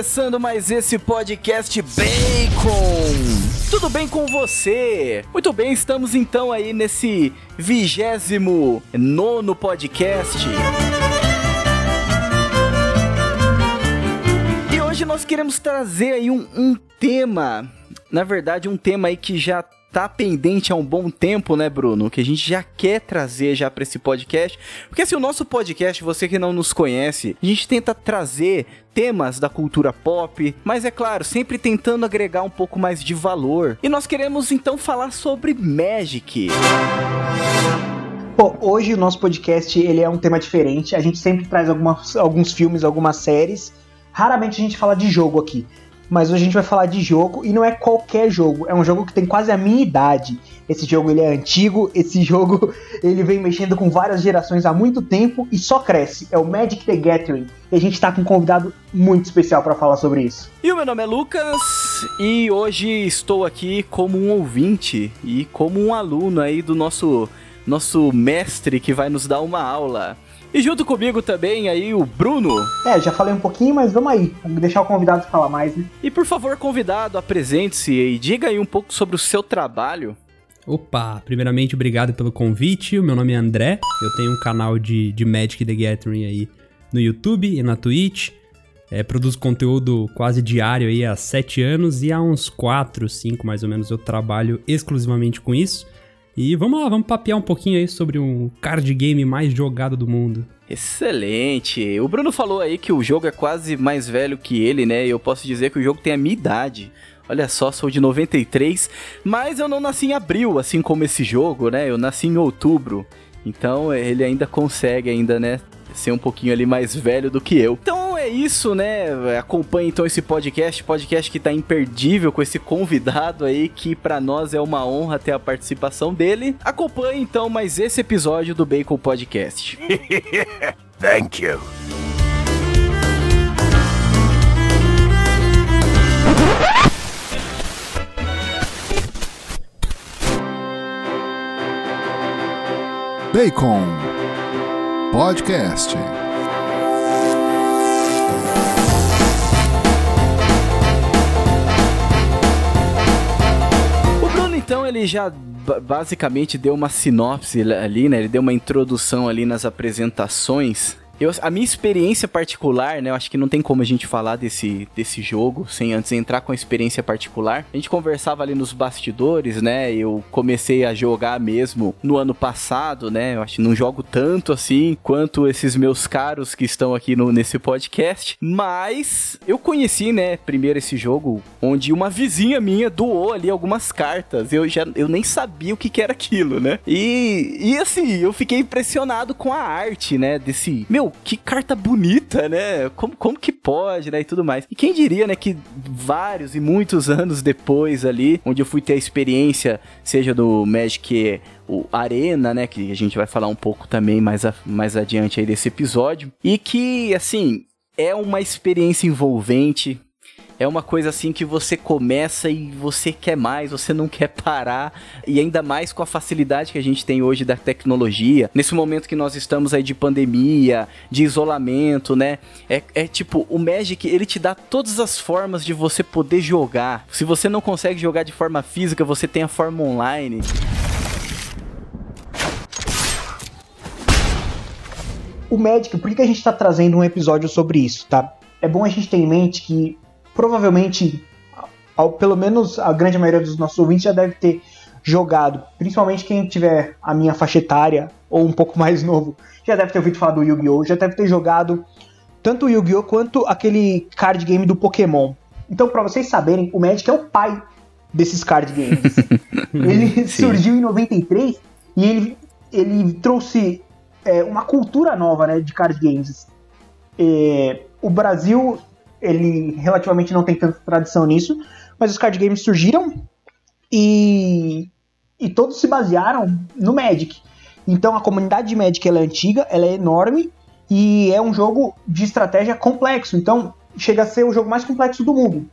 começando mais esse podcast Bacon. Tudo bem com você? Muito bem, estamos então aí nesse vigésimo nono podcast. E hoje nós queremos trazer aí um, um tema, na verdade um tema aí que já tá pendente há um bom tempo, né, Bruno? Que a gente já quer trazer já para esse podcast. Porque assim, o nosso podcast, você que não nos conhece, a gente tenta trazer temas da cultura pop, mas é claro, sempre tentando agregar um pouco mais de valor. E nós queremos então falar sobre Magic. Bom, hoje o nosso podcast ele é um tema diferente. A gente sempre traz algumas, alguns filmes, algumas séries. Raramente a gente fala de jogo aqui mas hoje a gente vai falar de jogo e não é qualquer jogo, é um jogo que tem quase a minha idade. Esse jogo ele é antigo, esse jogo ele vem mexendo com várias gerações há muito tempo e só cresce. É o Magic the Gathering. E a gente está com um convidado muito especial para falar sobre isso. E o meu nome é Lucas e hoje estou aqui como um ouvinte e como um aluno aí do nosso nosso mestre que vai nos dar uma aula. E junto comigo também aí o Bruno. É, já falei um pouquinho, mas vamos aí. Vamos deixar o convidado falar mais, né? E por favor, convidado, apresente-se e diga aí um pouco sobre o seu trabalho. Opa, primeiramente obrigado pelo convite. O meu nome é André. Eu tenho um canal de, de Magic the Gathering aí no YouTube e na Twitch. É, produzo conteúdo quase diário aí há 7 anos e há uns 4, 5 mais ou menos eu trabalho exclusivamente com isso. E vamos lá, vamos papear um pouquinho aí sobre um card game mais jogado do mundo. Excelente! O Bruno falou aí que o jogo é quase mais velho que ele, né? E eu posso dizer que o jogo tem a minha idade. Olha só, sou de 93, mas eu não nasci em abril, assim como esse jogo, né? Eu nasci em outubro. Então ele ainda consegue ainda, né, ser um pouquinho ali mais velho do que eu. Então é isso, né? Acompanhe então esse podcast, podcast que tá imperdível com esse convidado aí que para nós é uma honra ter a participação dele. Acompanhe então mais esse episódio do Bacon Podcast. Thank you. Bacon Podcast. O Bruno, então, ele já basicamente deu uma sinopse ali, né? Ele deu uma introdução ali nas apresentações eu, a minha experiência particular, né? Eu acho que não tem como a gente falar desse, desse jogo sem antes entrar com a experiência particular. A gente conversava ali nos bastidores, né? Eu comecei a jogar mesmo no ano passado, né? Eu acho que não jogo tanto assim quanto esses meus caros que estão aqui no, nesse podcast. Mas eu conheci, né? Primeiro esse jogo onde uma vizinha minha doou ali algumas cartas. Eu já eu nem sabia o que, que era aquilo, né? E, e assim, eu fiquei impressionado com a arte, né? Desse. Meu, que carta bonita, né? Como, como que pode, né? E tudo mais. E quem diria, né, que vários e muitos anos depois ali, onde eu fui ter a experiência, seja do Magic o Arena, né, que a gente vai falar um pouco também mais, a, mais adiante aí desse episódio, e que, assim, é uma experiência envolvente, é uma coisa assim que você começa e você quer mais, você não quer parar. E ainda mais com a facilidade que a gente tem hoje da tecnologia. Nesse momento que nós estamos aí de pandemia, de isolamento, né? É, é tipo, o Magic, ele te dá todas as formas de você poder jogar. Se você não consegue jogar de forma física, você tem a forma online. O Magic, por que a gente está trazendo um episódio sobre isso, tá? É bom a gente ter em mente que provavelmente, ao, pelo menos a grande maioria dos nossos ouvintes já deve ter jogado, principalmente quem tiver a minha faixa etária ou um pouco mais novo, já deve ter ouvido falar do Yu-Gi-Oh!, já deve ter jogado tanto o Yu-Gi-Oh! quanto aquele card game do Pokémon. Então, para vocês saberem, o Magic é o pai desses card games. ele surgiu em 93 e ele, ele trouxe é, uma cultura nova né, de card games. É, o Brasil ele relativamente não tem tanta tradição nisso, mas os card games surgiram e, e todos se basearam no Magic. Então a comunidade de Magic ela é antiga, ela é enorme e é um jogo de estratégia complexo. Então chega a ser o jogo mais complexo do mundo.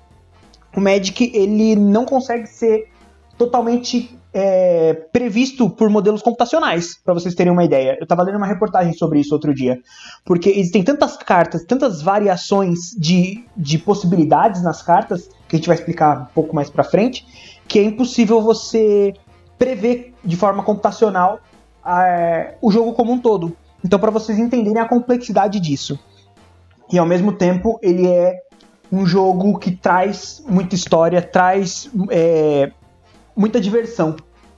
O Magic ele não consegue ser totalmente é, previsto por modelos computacionais, para vocês terem uma ideia. Eu estava lendo uma reportagem sobre isso outro dia. Porque existem tantas cartas, tantas variações de, de possibilidades nas cartas, que a gente vai explicar um pouco mais para frente, que é impossível você prever de forma computacional é, o jogo como um todo. Então, para vocês entenderem a complexidade disso. E ao mesmo tempo, ele é um jogo que traz muita história, traz é, muita diversão,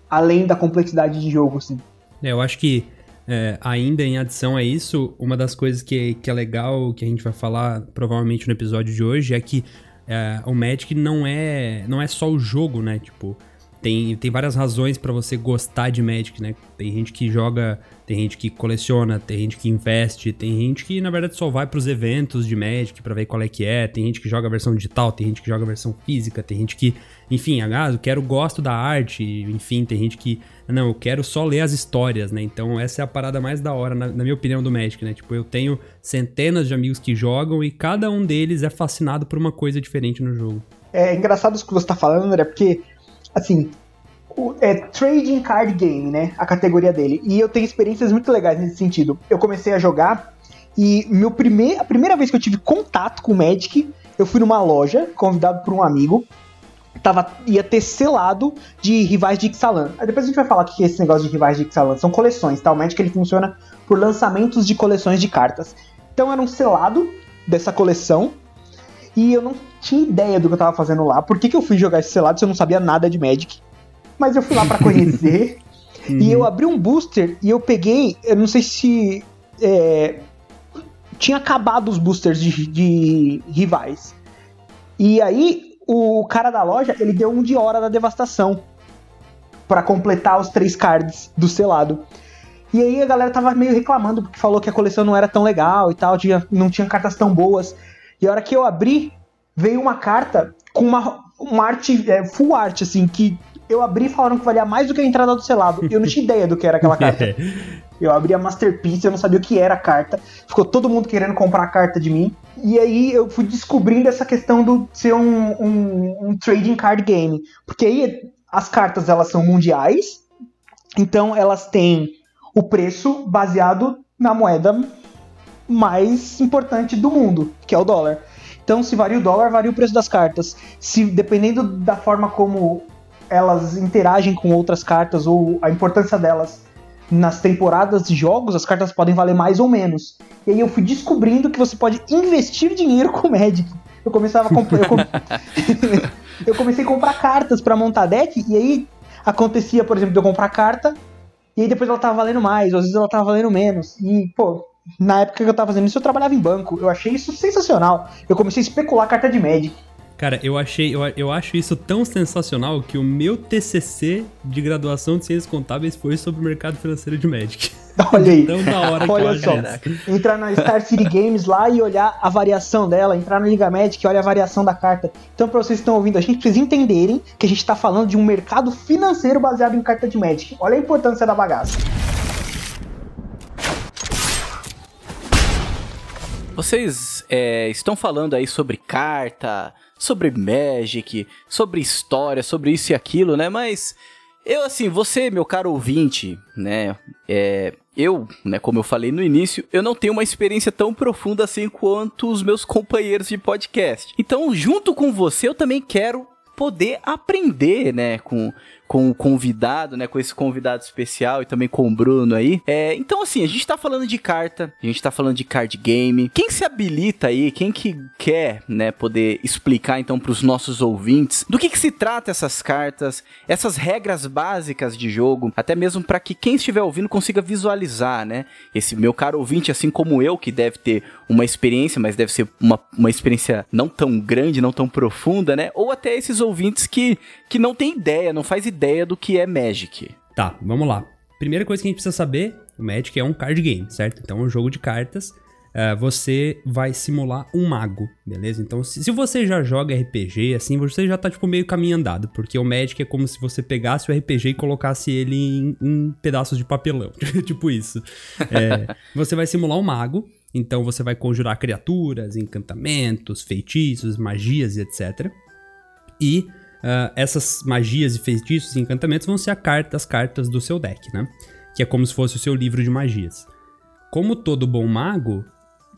além da complexidade de jogo, assim. É, eu acho que é, ainda em adição a isso, uma das coisas que, que é legal, que a gente vai falar provavelmente no episódio de hoje, é que é, o Magic não é, não é só o jogo, né? Tipo, tem, tem várias razões para você gostar de Magic, né? Tem gente que joga, tem gente que coleciona, tem gente que investe, tem gente que na verdade só vai para os eventos de Magic para ver qual é que é, tem gente que joga a versão digital, tem gente que joga a versão física, tem gente que, enfim, ah, eu quero gosto da arte, enfim, tem gente que, não, eu quero só ler as histórias, né? Então essa é a parada mais da hora, na, na minha opinião, do Magic, né? Tipo, eu tenho centenas de amigos que jogam e cada um deles é fascinado por uma coisa diferente no jogo. É engraçado isso que você tá falando, André, porque assim, o, é Trading Card Game, né? A categoria dele. E eu tenho experiências muito legais nesse sentido. Eu comecei a jogar e meu primeir, a primeira vez que eu tive contato com o Magic, eu fui numa loja, convidado por um amigo. Tava, ia ter selado de rivais de Ixalan. Depois a gente vai falar o que é esse negócio de rivais de Ixalan. São coleções, tá? O Magic ele funciona por lançamentos de coleções de cartas. Então era um selado dessa coleção. E eu não tinha ideia do que eu tava fazendo lá. Por que, que eu fui jogar esse selado se eu não sabia nada de Magic? Mas eu fui lá para conhecer. uhum. E eu abri um booster e eu peguei. Eu não sei se. É, tinha acabado os boosters de, de rivais. E aí, o cara da loja, ele deu um de hora da devastação. para completar os três cards do selado. E aí a galera tava meio reclamando, porque falou que a coleção não era tão legal e tal, tinha, não tinha cartas tão boas. E a hora que eu abri, veio uma carta com uma, uma arte, é, full art, assim, que eu abri e falaram que valia mais do que a entrada do selado. Eu não tinha ideia do que era aquela carta. Eu abri a Masterpiece, eu não sabia o que era a carta. Ficou todo mundo querendo comprar a carta de mim. E aí eu fui descobrindo essa questão do ser um, um, um trading card game. Porque aí as cartas elas são mundiais, então elas têm o preço baseado na moeda mais importante do mundo, que é o dólar. Então, se varia o dólar, varia o preço das cartas. Se dependendo da forma como elas interagem com outras cartas ou a importância delas nas temporadas de jogos, as cartas podem valer mais ou menos. E aí eu fui descobrindo que você pode investir dinheiro com Magic. Eu começava a comprar. Eu, com... eu comecei a comprar cartas para montar deck, e aí acontecia, por exemplo, de eu comprar carta, e aí depois ela tava valendo mais, ou às vezes ela tava valendo menos. E, pô, na época que eu tava fazendo isso, eu trabalhava em banco. Eu achei isso sensacional. Eu comecei a especular carta de Magic. Cara, eu achei, eu, eu acho isso tão sensacional que o meu TCC de graduação de Ciências Contábeis foi sobre o mercado financeiro de Magic. Olha aí. Tão da hora Olha que só. Entrar na Star City Games lá e olhar a variação dela, entrar na Liga Magic e olhar a variação da carta. Então, pra vocês que estão ouvindo a gente, vocês entenderem que a gente tá falando de um mercado financeiro baseado em carta de Magic. Olha a importância da bagaça. Vocês é, estão falando aí sobre carta, sobre Magic, sobre história, sobre isso e aquilo, né? Mas eu, assim, você, meu caro ouvinte, né? É, eu, né, como eu falei no início, eu não tenho uma experiência tão profunda assim quanto os meus companheiros de podcast. Então, junto com você, eu também quero poder aprender, né, com, com o convidado, né? Com esse convidado especial e também com o Bruno aí. É, então, assim, a gente tá falando de carta, a gente tá falando de card game. Quem se habilita aí, quem que quer, né, poder explicar então pros nossos ouvintes do que que se trata essas cartas, essas regras básicas de jogo, até mesmo para que quem estiver ouvindo consiga visualizar, né? Esse meu caro ouvinte, assim como eu, que deve ter uma experiência, mas deve ser uma, uma experiência não tão grande, não tão profunda, né? Ou até esses ouvintes que, que não tem ideia, não faz ideia ideia do que é Magic. Tá, vamos lá. Primeira coisa que a gente precisa saber, o Magic é um card game, certo? Então é um jogo de cartas. Uh, você vai simular um mago, beleza? Então, se, se, você já joga RPG, assim, você já tá, tipo, meio caminho andado, porque o Magic é como se você pegasse o RPG e colocasse ele em, em pedaços de papelão, tipo isso. É, você vai simular um mago, então você vai conjurar criaturas, encantamentos, feitiços, magias e etc. E uh, essas magias e feitiços e encantamentos vão ser carta, as cartas do seu deck, né? Que é como se fosse o seu livro de magias. Como todo bom mago,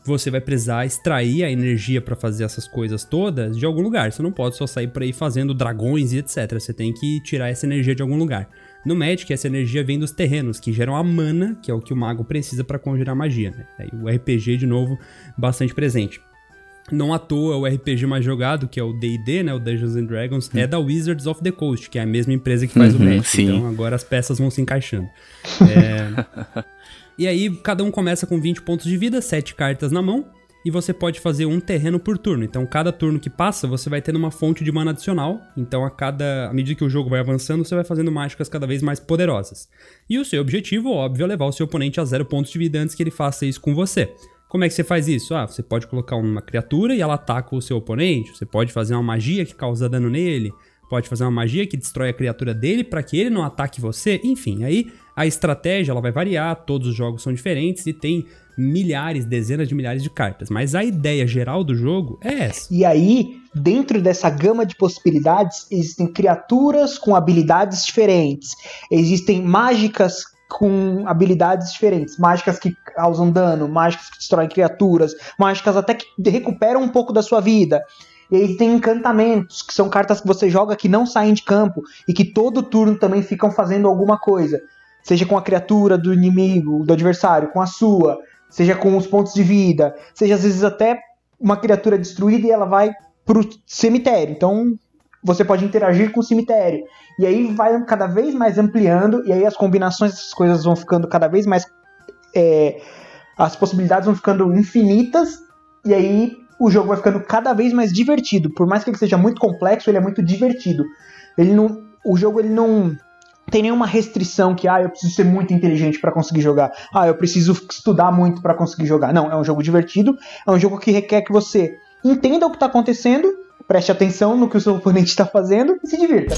você vai precisar extrair a energia para fazer essas coisas todas de algum lugar. Você não pode só sair por aí fazendo dragões e etc. Você tem que tirar essa energia de algum lugar. No Magic, essa energia vem dos terrenos, que geram a mana, que é o que o mago precisa para conjurar magia. Né? O RPG, de novo, bastante presente. Não à toa, o RPG mais jogado, que é o D&D, né, o Dungeons and Dragons, hum. é da Wizards of the Coast, que é a mesma empresa que faz uhum, o Magic. Sim. Então agora as peças vão se encaixando. É... e aí cada um começa com 20 pontos de vida, 7 cartas na mão, e você pode fazer um terreno por turno. Então, cada turno que passa, você vai tendo uma fonte de mana adicional. Então, a cada à medida que o jogo vai avançando, você vai fazendo mágicas cada vez mais poderosas. E o seu objetivo, óbvio, é levar o seu oponente a zero pontos de vida antes que ele faça isso com você. Como é que você faz isso? Ah, você pode colocar uma criatura e ela ataca o seu oponente. Você pode fazer uma magia que causa dano nele. Pode fazer uma magia que destrói a criatura dele para que ele não ataque você. Enfim, aí a estratégia ela vai variar. Todos os jogos são diferentes e tem milhares, dezenas de milhares de cartas. Mas a ideia geral do jogo é essa. E aí, dentro dessa gama de possibilidades, existem criaturas com habilidades diferentes. Existem mágicas com habilidades diferentes, mágicas que causam dano, mágicas que destroem criaturas, mágicas até que recuperam um pouco da sua vida. E aí tem encantamentos, que são cartas que você joga que não saem de campo e que todo turno também ficam fazendo alguma coisa. Seja com a criatura do inimigo, do adversário, com a sua, seja com os pontos de vida, seja às vezes até uma criatura destruída e ela vai pro cemitério. Então você pode interagir com o cemitério. E aí vai cada vez mais ampliando, e aí as combinações dessas coisas vão ficando cada vez mais. É, as possibilidades vão ficando infinitas, e aí o jogo vai ficando cada vez mais divertido. Por mais que ele seja muito complexo, ele é muito divertido. Ele não, o jogo ele não tem nenhuma restrição que ah, eu preciso ser muito inteligente para conseguir jogar. Ah, eu preciso estudar muito para conseguir jogar. Não, é um jogo divertido, é um jogo que requer que você entenda o que está acontecendo preste atenção no que o seu oponente está fazendo e se divirta.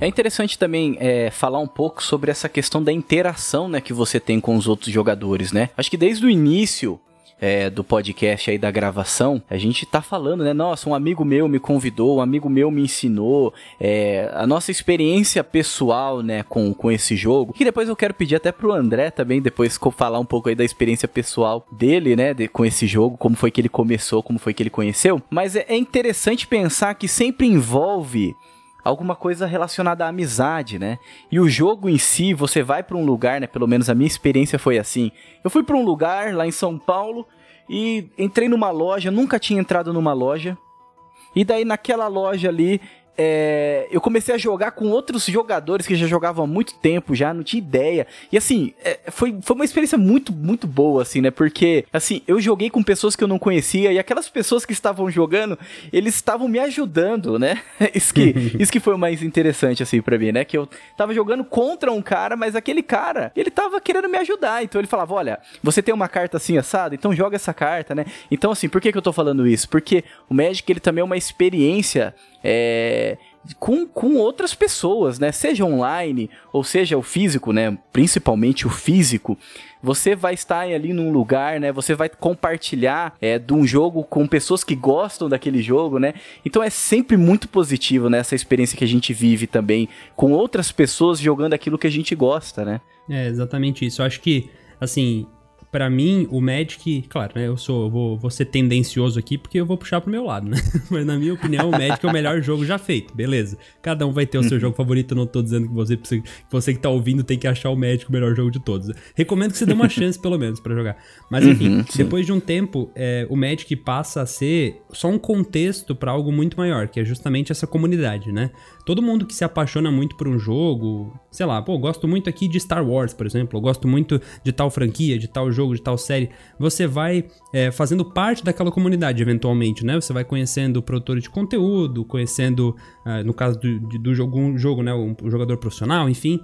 É interessante também é, falar um pouco sobre essa questão da interação né, que você tem com os outros jogadores, né? Acho que desde o início é, do podcast aí da gravação, a gente tá falando, né? Nossa, um amigo meu me convidou, um amigo meu me ensinou, é, a nossa experiência pessoal, né, com, com esse jogo. Que depois eu quero pedir até pro André também, depois falar um pouco aí da experiência pessoal dele, né, de, com esse jogo, como foi que ele começou, como foi que ele conheceu. Mas é, é interessante pensar que sempre envolve alguma coisa relacionada à amizade, né? E o jogo em si, você vai para um lugar, né? Pelo menos a minha experiência foi assim. Eu fui para um lugar lá em São Paulo e entrei numa loja, nunca tinha entrado numa loja. E daí naquela loja ali é, eu comecei a jogar com outros jogadores que já jogavam há muito tempo, já não tinha ideia. E assim, é, foi, foi uma experiência muito, muito boa, assim, né? Porque, assim, eu joguei com pessoas que eu não conhecia e aquelas pessoas que estavam jogando, eles estavam me ajudando, né? Isso que, isso que foi o mais interessante, assim, pra mim, né? Que eu tava jogando contra um cara, mas aquele cara, ele tava querendo me ajudar. Então ele falava: olha, você tem uma carta assim assada, então joga essa carta, né? Então, assim, por que, que eu tô falando isso? Porque o Magic, ele também é uma experiência é, com, com outras pessoas, né? Seja online ou seja o físico, né? Principalmente o físico. Você vai estar ali num lugar, né? Você vai compartilhar é, de um jogo com pessoas que gostam daquele jogo, né? Então é sempre muito positivo, né? Essa experiência que a gente vive também com outras pessoas jogando aquilo que a gente gosta, né? É exatamente isso. Eu acho que, assim, para mim, o Magic, claro, né? Eu sou, vou, vou ser tendencioso aqui porque eu vou puxar pro meu lado, né? Mas na minha opinião, o Magic é o melhor jogo já feito, beleza. Cada um vai ter o seu uhum. jogo favorito, eu não tô dizendo que você, que você que tá ouvindo tem que achar o Magic o melhor jogo de todos. Recomendo que você dê uma chance, pelo menos, para jogar. Mas enfim, uhum, depois de um tempo, é, o Magic passa a ser só um contexto para algo muito maior, que é justamente essa comunidade, né? Todo mundo que se apaixona muito por um jogo, sei lá, pô, gosto muito aqui de Star Wars, por exemplo, eu gosto muito de tal franquia, de tal jogo, de tal série, você vai é, fazendo parte daquela comunidade eventualmente, né? Você vai conhecendo produtores de conteúdo, conhecendo, uh, no caso do, do jogo, um jogo, né, um jogador profissional, enfim,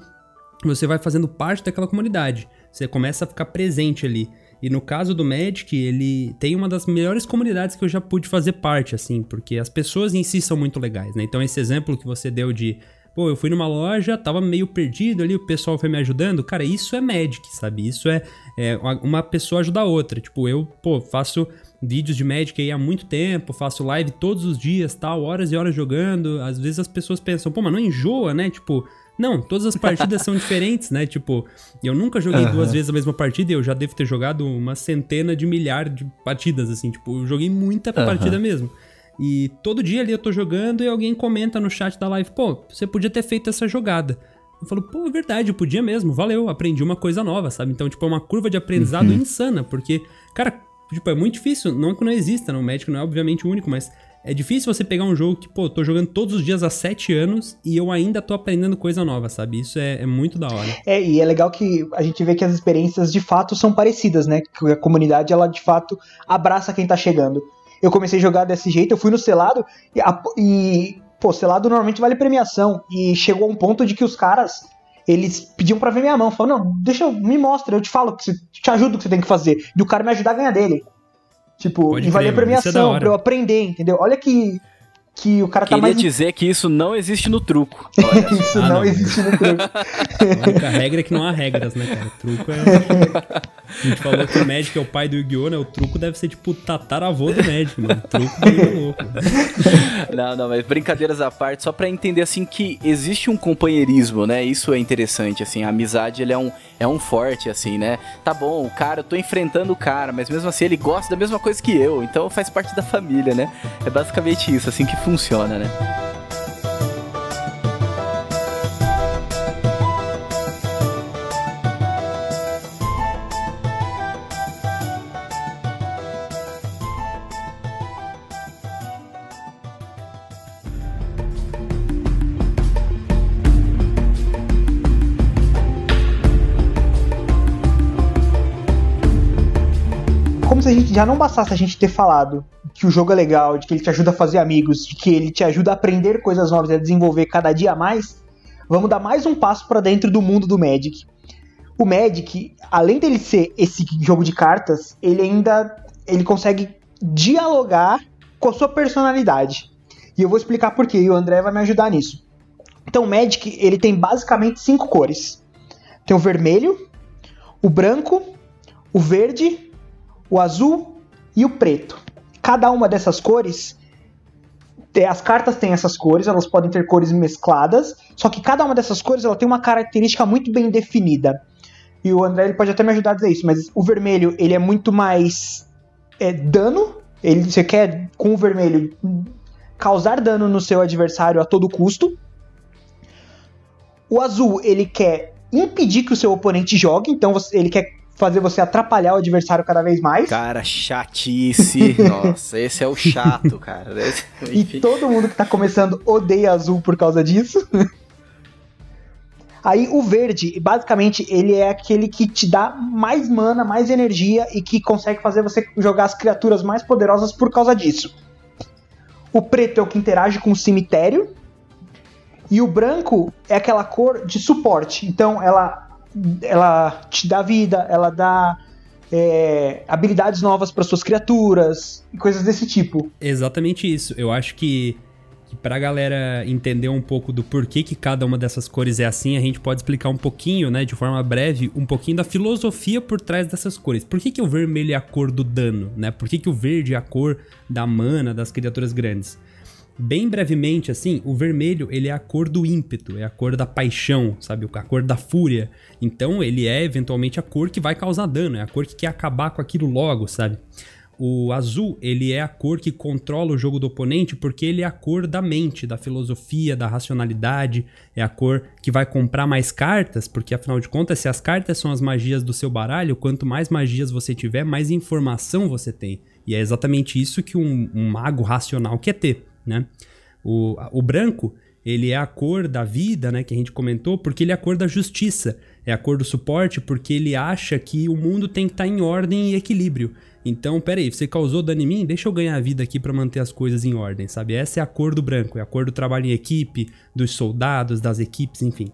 você vai fazendo parte daquela comunidade. Você começa a ficar presente ali. E no caso do Magic, ele tem uma das melhores comunidades que eu já pude fazer parte, assim, porque as pessoas em si são muito legais, né? Então, esse exemplo que você deu de Pô, eu fui numa loja, tava meio perdido ali, o pessoal foi me ajudando. Cara, isso é Magic, sabe? Isso é, é uma pessoa ajudar a outra. Tipo, eu, pô, faço vídeos de Magic aí há muito tempo, faço live todos os dias, tal, horas e horas jogando. Às vezes as pessoas pensam, pô, mas não enjoa, né? Tipo, não, todas as partidas são diferentes, né? Tipo, eu nunca joguei uhum. duas vezes a mesma partida e eu já devo ter jogado uma centena de milhares de partidas, assim. Tipo, eu joguei muita uhum. partida mesmo. E todo dia ali eu tô jogando e alguém comenta no chat da live, pô, você podia ter feito essa jogada. Eu falo, pô, é verdade, eu podia mesmo, valeu, aprendi uma coisa nova, sabe? Então, tipo, é uma curva de aprendizado uhum. insana, porque, cara, tipo, é muito difícil, não que não exista, não, o médico não é obviamente o único, mas é difícil você pegar um jogo que, pô, tô jogando todos os dias há sete anos e eu ainda tô aprendendo coisa nova, sabe? Isso é, é, muito da hora. É, e é legal que a gente vê que as experiências de fato são parecidas, né? Que a comunidade, ela de fato abraça quem tá chegando eu comecei a jogar desse jeito, eu fui no selado e, e pô, selado normalmente vale premiação. E chegou a um ponto de que os caras, eles pediam para ver minha mão. Falaram, não, deixa eu, me mostra, eu te falo, que te ajudo o que você tem que fazer. E o cara me ajudar a ganhar dele. Tipo, Pode e valia premiação é pra eu aprender, entendeu? Olha que que o cara Queria tá mais. dizer que isso não existe no truco. isso ah, não, não, existe no truco. A única regra é que não há regras, né, cara? O truco é. A gente falou que o médico é o pai do Yu-Gi-Oh!, né? O truco deve ser tipo tataravô do médico, mano. O truco é louco. Não, não, mas brincadeiras à parte, só para entender assim que existe um companheirismo, né? Isso é interessante, assim. A amizade ele é um, é um forte, assim, né? Tá bom, o cara, eu tô enfrentando o cara, mas mesmo assim ele gosta da mesma coisa que eu, então faz parte da família, né? É basicamente isso, assim que funciona, né? Se a gente já não bastasse a gente ter falado que o jogo é legal, de que ele te ajuda a fazer amigos, de que ele te ajuda a aprender coisas novas e a desenvolver cada dia mais, vamos dar mais um passo para dentro do mundo do Magic. O Magic, além dele ser esse jogo de cartas, ele ainda ele consegue dialogar com a sua personalidade. E eu vou explicar por quê, e o André vai me ajudar nisso. Então, o Magic, ele tem basicamente cinco cores. Tem o vermelho, o branco, o verde, o azul e o preto. Cada uma dessas cores, as cartas têm essas cores, elas podem ter cores mescladas, só que cada uma dessas cores ela tem uma característica muito bem definida. E o André ele pode até me ajudar a dizer isso, mas o vermelho ele é muito mais é, dano. Ele, você quer com o vermelho causar dano no seu adversário a todo custo. O azul ele quer impedir que o seu oponente jogue, então ele quer fazer você atrapalhar o adversário cada vez mais. Cara, chatice. Nossa, esse é o chato, cara. e todo mundo que tá começando odeia azul por causa disso. Aí o verde, basicamente, ele é aquele que te dá mais mana, mais energia e que consegue fazer você jogar as criaturas mais poderosas por causa disso. O preto é o que interage com o cemitério. E o branco é aquela cor de suporte. Então ela ela te dá vida, ela dá é, habilidades novas para suas criaturas e coisas desse tipo. Exatamente isso. Eu acho que, que pra galera entender um pouco do porquê que cada uma dessas cores é assim, a gente pode explicar um pouquinho, né, de forma breve, um pouquinho da filosofia por trás dessas cores. Por que, que o vermelho é a cor do dano, né? Por que, que o verde é a cor da mana das criaturas grandes? Bem brevemente, assim, o vermelho ele é a cor do ímpeto, é a cor da paixão, sabe? A cor da fúria. Então ele é eventualmente a cor que vai causar dano, é a cor que quer acabar com aquilo logo, sabe? O azul, ele é a cor que controla o jogo do oponente porque ele é a cor da mente, da filosofia, da racionalidade, é a cor que vai comprar mais cartas, porque afinal de contas, se as cartas são as magias do seu baralho, quanto mais magias você tiver, mais informação você tem. E é exatamente isso que um, um mago racional quer ter né? O, o branco, ele é a cor da vida, né, que a gente comentou, porque ele é a cor da justiça, é a cor do suporte, porque ele acha que o mundo tem que estar tá em ordem e equilíbrio. Então, peraí, você causou dano em mim? Deixa eu ganhar vida aqui para manter as coisas em ordem, sabe? Essa é a cor do branco, é a cor do trabalho em equipe, dos soldados, das equipes, enfim.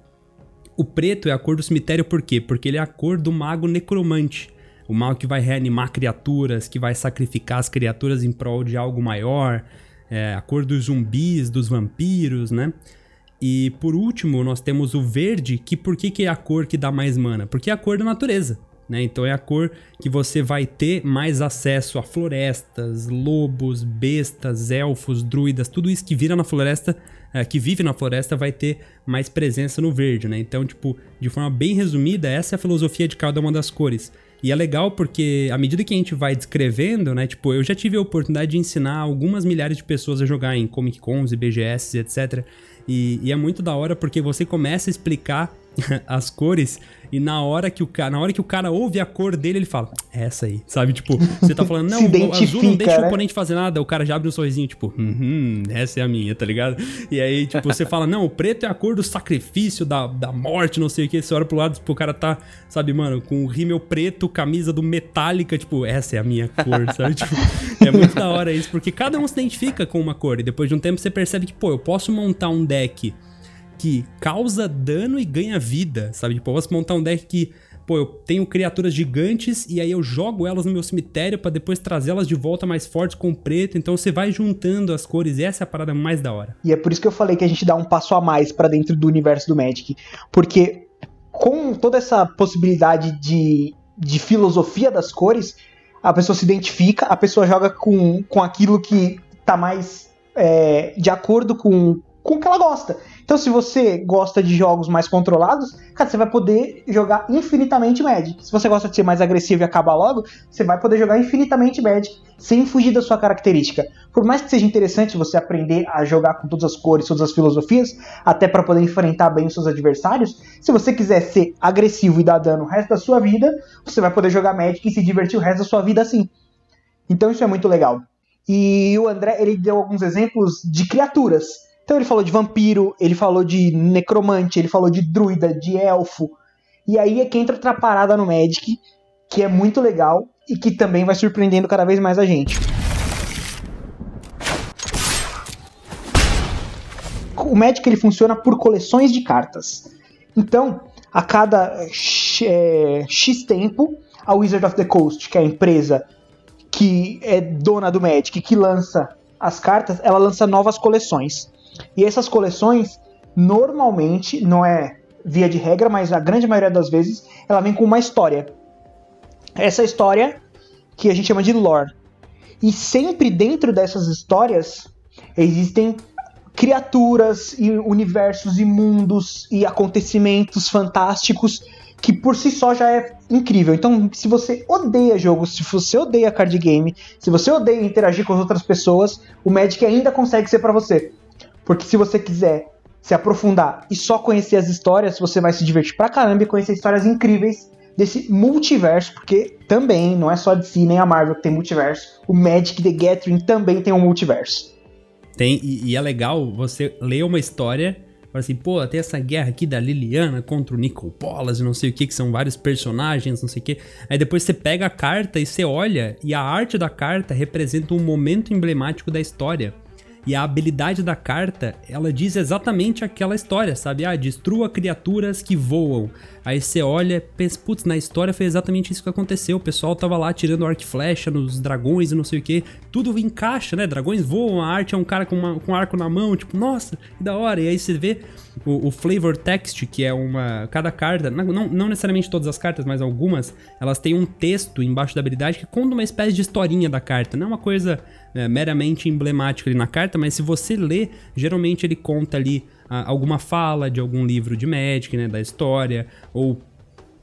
O preto é a cor do cemitério por quê? Porque ele é a cor do mago necromante. O mago que vai reanimar criaturas, que vai sacrificar as criaturas em prol de algo maior, é, a cor dos zumbis, dos vampiros, né? E por último, nós temos o verde, que por que, que é a cor que dá mais mana? Porque é a cor da natureza. Né? Então é a cor que você vai ter mais acesso a florestas, lobos, bestas, elfos, druidas, tudo isso que vira na floresta, é, que vive na floresta, vai ter mais presença no verde, né? Então, tipo, de forma bem resumida, essa é a filosofia de cada uma das cores. E é legal porque, à medida que a gente vai descrevendo, né? Tipo, eu já tive a oportunidade de ensinar algumas milhares de pessoas a jogar em Comic Cons e BGS, etc. E, e é muito da hora porque você começa a explicar as cores e na hora que o cara, na hora que o cara ouve a cor dele, ele fala: é "Essa aí". Sabe? Tipo, você tá falando: "Não, o azul não deixa né? o oponente fazer nada". O cara já abre um sorrisinho, tipo: "Uhum, essa é a minha", tá ligado? E aí, tipo, você fala: "Não, o preto é a cor do sacrifício, da, da morte, não sei o que". Você olha pro lado, tipo, o cara tá, sabe, mano, com o rímel preto, camisa do Metallica, tipo, essa é a minha cor, sabe? Tipo, é muito da hora isso, porque cada um se identifica com uma cor e depois de um tempo você percebe que, pô, eu posso montar um deck que causa dano e ganha vida, sabe? Tipo, eu posso montar um deck que, pô, eu tenho criaturas gigantes e aí eu jogo elas no meu cemitério para depois trazê-las de volta mais fortes com preto. Então você vai juntando as cores e essa é a parada mais da hora. E é por isso que eu falei que a gente dá um passo a mais para dentro do universo do Magic, porque com toda essa possibilidade de, de filosofia das cores, a pessoa se identifica, a pessoa joga com, com aquilo que tá mais é, de acordo com, com o que ela gosta. Então, se você gosta de jogos mais controlados, cara, você vai poder jogar infinitamente Magic. Se você gosta de ser mais agressivo e acabar logo, você vai poder jogar infinitamente Magic sem fugir da sua característica. Por mais que seja interessante você aprender a jogar com todas as cores, todas as filosofias, até para poder enfrentar bem os seus adversários, se você quiser ser agressivo e dar dano o resto da sua vida, você vai poder jogar Magic e se divertir o resto da sua vida assim. Então isso é muito legal. E o André, ele deu alguns exemplos de criaturas. Então ele falou de vampiro, ele falou de necromante, ele falou de druida, de elfo. E aí é que entra outra parada no Magic, que é muito legal e que também vai surpreendendo cada vez mais a gente. O Magic ele funciona por coleções de cartas. Então, a cada é, X tempo, a Wizard of the Coast, que é a empresa que é dona do Magic, que lança as cartas, ela lança novas coleções. E essas coleções, normalmente, não é via de regra, mas a grande maioria das vezes, ela vem com uma história. Essa história que a gente chama de lore. E sempre dentro dessas histórias existem criaturas e universos e mundos e acontecimentos fantásticos que por si só já é incrível. Então, se você odeia jogos, se você odeia card game, se você odeia interagir com as outras pessoas, o Magic ainda consegue ser para você. Porque se você quiser se aprofundar e só conhecer as histórias, você vai se divertir pra caramba e conhecer histórias incríveis desse multiverso, porque também não é só de si nem a Marvel que tem multiverso, o Magic the Gathering também tem um multiverso. Tem, e, e é legal você ler uma história, assim, pô, tem essa guerra aqui da Liliana contra o Nicol Bolas e não sei o que, que são vários personagens, não sei o que. Aí depois você pega a carta e você olha, e a arte da carta representa um momento emblemático da história. E a habilidade da carta, ela diz exatamente aquela história, sabe? Ah, destrua criaturas que voam. Aí você olha pensa, putz, na história foi exatamente isso que aconteceu. O pessoal tava lá tirando arco e flecha nos dragões e não sei o que. Tudo encaixa, né? Dragões voam, a arte é um cara com, uma, com um arco na mão, tipo, nossa, que da hora. E aí você vê o, o, flavor text, que é uma. Cada carta, não, não necessariamente todas as cartas, mas algumas, elas têm um texto embaixo da habilidade que conta uma espécie de historinha da carta. Não é uma coisa é, meramente emblemática ali na carta, mas se você lê, geralmente ele conta ali ah, alguma fala de algum livro de Magic, né, da história, ou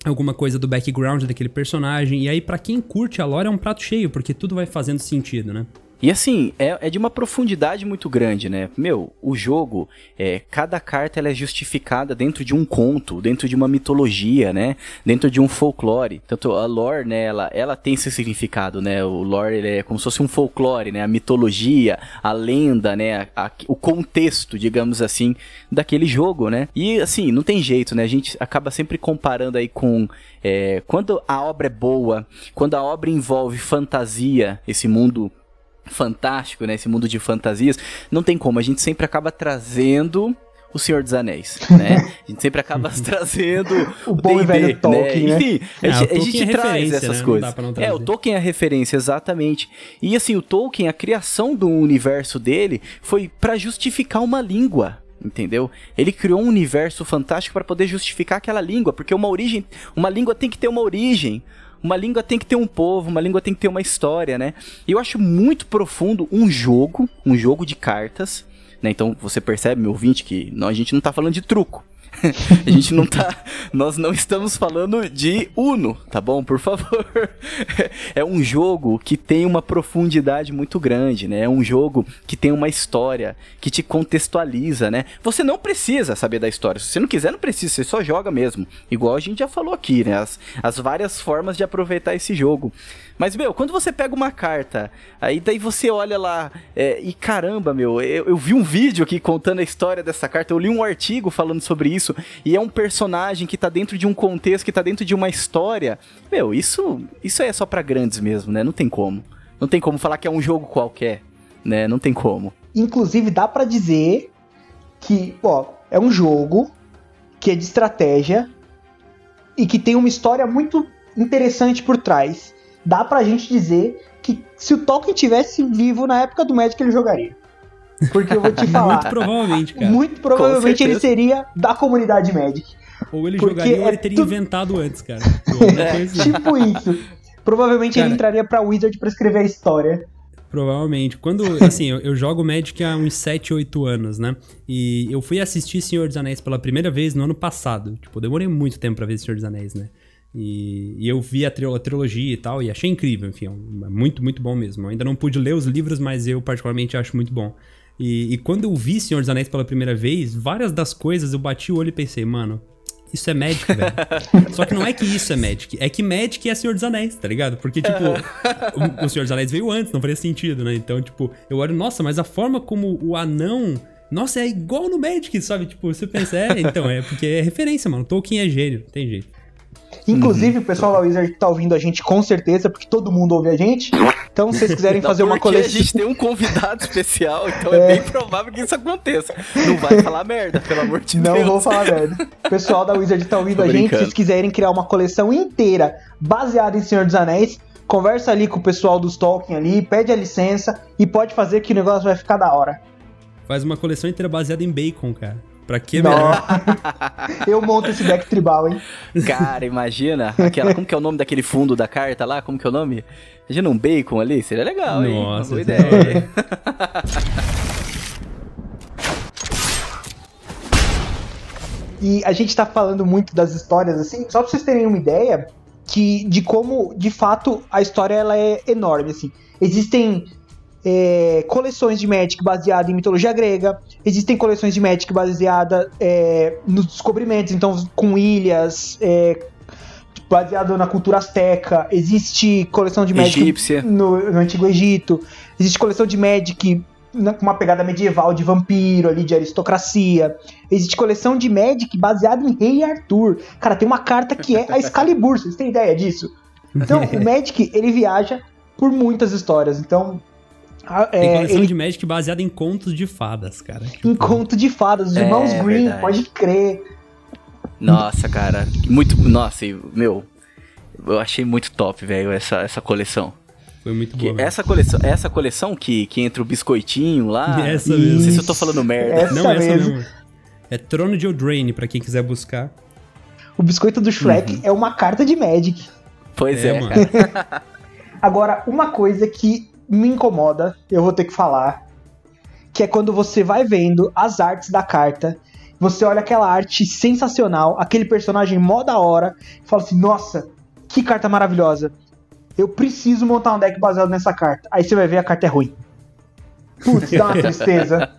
alguma coisa do background daquele personagem. E aí, para quem curte a lore, é um prato cheio, porque tudo vai fazendo sentido, né? E assim, é, é, de uma profundidade muito grande, né? Meu, o jogo, é, cada carta ela é justificada dentro de um conto, dentro de uma mitologia, né? Dentro de um folclore. Tanto a lore, né, ela, ela tem esse significado, né? O lore ele é como se fosse um folclore, né? A mitologia, a lenda, né? A, a, o contexto, digamos assim, daquele jogo, né? E assim, não tem jeito, né? A gente acaba sempre comparando aí com é, quando a obra é boa, quando a obra envolve fantasia, esse mundo fantástico, né? Esse mundo de fantasias. Não tem como, a gente sempre acaba trazendo o Senhor dos Anéis, né? A gente sempre acaba trazendo o bom e velho Tolkien, né? Enfim, a é, gente, a gente é traz essas né? coisas. É, o Tolkien é a referência, exatamente. E assim, o Tolkien, a criação do universo dele foi para justificar uma língua entendeu? Ele criou um universo fantástico para poder justificar aquela língua, porque uma origem, uma língua tem que ter uma origem. Uma língua tem que ter um povo, uma língua tem que ter uma história, né? E eu acho muito profundo um jogo, um jogo de cartas, né? Então você percebe, meu ouvinte, que não, a gente não tá falando de truco. a gente não tá. Nós não estamos falando de Uno, tá bom? Por favor. é um jogo que tem uma profundidade muito grande, né? É um jogo que tem uma história, que te contextualiza, né? Você não precisa saber da história. Se você não quiser, não precisa, você só joga mesmo. Igual a gente já falou aqui, né? As, as várias formas de aproveitar esse jogo. Mas, meu, quando você pega uma carta, aí daí você olha lá é, e caramba, meu, eu, eu, vi um vídeo aqui contando a história dessa carta, eu li um artigo falando sobre isso, e é um personagem que tá dentro de um contexto, que tá dentro de uma história. Meu, isso, isso é só para grandes mesmo, né? Não tem como. Não tem como falar que é um jogo qualquer, né? Não tem como. Inclusive, dá para dizer que, ó, é um jogo que é de estratégia e que tem uma história muito interessante por trás dá pra gente dizer que se o Tolkien tivesse vivo na época do Magic, ele jogaria. Porque eu vou te falar. muito provavelmente, cara. Muito provavelmente ele seria da comunidade Magic. Ou ele jogaria ou ele é teria tu... inventado antes, cara. É, tipo isso. Provavelmente cara, ele entraria pra Wizard pra escrever a história. Provavelmente. Quando, assim, eu, eu, jogo Magic há uns 7, 8 anos, né? E eu fui assistir Senhor dos Anéis pela primeira vez no ano passado. Tipo, eu demorei muito tempo pra ver Senhor dos Anéis, né? E, e, eu vi a, a, trilogia e tal, e achei incrível, enfim, é muito, muito bom mesmo. Eu ainda não pude ler os livros, mas eu particularmente acho muito bom. E, e, quando eu vi Senhor dos Anéis pela primeira vez, várias das coisas eu bati o olho e pensei, mano, isso é Magic, velho. Só que não é que isso é Magic, é que Magic é Senhor dos Anéis, tá ligado? Porque, tipo, o, o Senhor dos Anéis veio antes, não faria sentido, né? Então, tipo, eu olho, nossa, mas a forma como o anão. Nossa, é igual no Magic, sabe? Tipo, você pensa, é, então, é porque é referência, mano. Tolkien é gênio, não tem jeito. Inclusive, uhum. o pessoal da Wizard tá ouvindo a gente com certeza, porque todo mundo ouve a gente. Então, se vocês quiserem fazer uma coleção. a gente tem um convidado especial, então é... é... bem provável que isso aconteça. Não vai falar merda, pelo amor de Não Deus. Não vou falar merda. O pessoal da Wizard tá ouvindo Tô a brincando. gente. Se vocês quiserem criar uma coleção inteira baseada em Senhor dos Anéis, conversa ali com o pessoal dos Tolkien ali, pede a licença e pode fazer que o negócio vai ficar da hora. Faz uma coleção inteira baseada em bacon, cara. Pra que melhor? Eu monto esse deck tribal, hein? Cara, imagina. Aquela, como que é o nome daquele fundo da carta lá? Como que é o nome? Imagina um bacon ali? Seria legal, hein? Nossa, boa ideia. e a gente tá falando muito das histórias, assim, só pra vocês terem uma ideia que, de como, de fato, a história ela é enorme, assim. Existem é, coleções de Magic baseadas em mitologia grega, existem coleções de Magic baseadas é, nos descobrimentos, então com ilhas, é, baseado na cultura azteca, existe coleção de Magic no, no, Antigo Egito, existe coleção de Magic com uma pegada medieval de vampiro ali, de aristocracia. Existe coleção de Magic baseada em Rei Arthur. Cara, tem uma carta que é a Excalibur, vocês têm ideia disso? Então, o Magic, ele viaja por muitas histórias. Então, é, Tem coleção ele... de Magic baseada em contos de fadas, cara. Em conto de fadas, os é, irmãos Green, verdade. pode crer. Nossa, cara, muito. Nossa, meu. Eu achei muito top, velho, essa, essa coleção. Foi muito boa. Essa coleção, essa coleção que, que entra o biscoitinho lá. Essa mesmo. Não sei se eu tô falando merda. Essa não, mesmo. essa mesmo. É Trono de Eldraine, pra quem quiser buscar. O biscoito do Shrek uhum. é uma carta de Magic. Pois é, é cara. Agora, uma coisa que me incomoda, eu vou ter que falar, que é quando você vai vendo as artes da carta, você olha aquela arte sensacional, aquele personagem mó da hora, e fala assim, nossa, que carta maravilhosa. Eu preciso montar um deck baseado nessa carta. Aí você vai ver a carta é ruim. Putz, dá uma tristeza.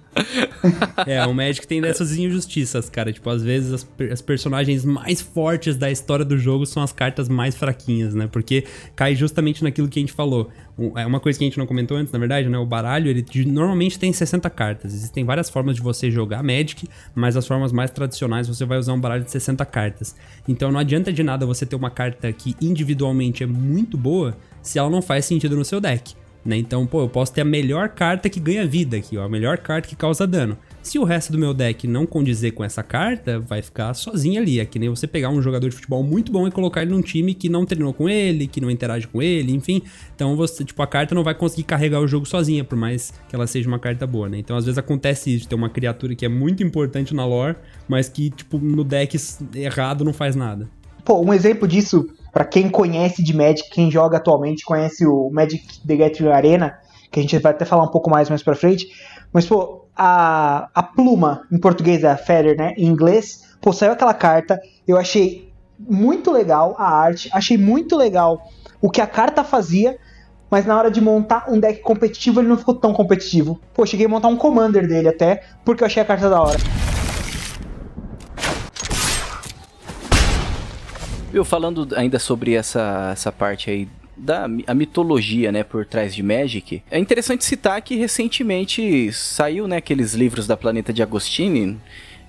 É, o Magic tem dessas injustiças, cara. Tipo, às vezes as, as, personagens mais fortes da história do jogo são as cartas mais fraquinhas, né? Porque cai justamente naquilo que a gente falou. É uma coisa que a gente não comentou antes, na verdade, né? O baralho, ele normalmente tem 60 cartas. Existem várias formas de você jogar Magic, mas as formas mais tradicionais você vai usar um baralho de 60 cartas. Então não adianta de nada você ter uma carta que individualmente é muito boa se ela não faz sentido no seu deck. Né? Então, pô, eu posso ter a melhor carta que ganha vida aqui, ó, a melhor carta que causa dano. Se o resto do meu deck não condizer com essa carta, vai ficar sozinho ali. É que nem você pegar um jogador de futebol muito bom e colocar ele num time que não treinou com ele, que não interage com ele, enfim. Então você, tipo, a carta não vai conseguir carregar o jogo sozinha, por mais que ela seja uma carta boa, né? Então às vezes acontece isso, ter uma criatura que é muito importante na lore, mas que, tipo, no deck errado não faz nada. Pô, um exemplo disso, para quem conhece de Magic, quem joga atualmente, conhece o Magic The Gathering Arena, que a gente vai até falar um pouco mais mais pra frente. Mas, pô, a, a pluma, em português é a feather, né? Em inglês, pô, saiu aquela carta, eu achei muito legal a arte, achei muito legal o que a carta fazia, mas na hora de montar um deck competitivo ele não ficou tão competitivo. Pô, cheguei a montar um commander dele até, porque eu achei a carta da hora. Viu, falando ainda sobre essa, essa parte aí da a mitologia, né, por trás de Magic, é interessante citar que recentemente saiu, né, aqueles livros da Planeta de Agostini,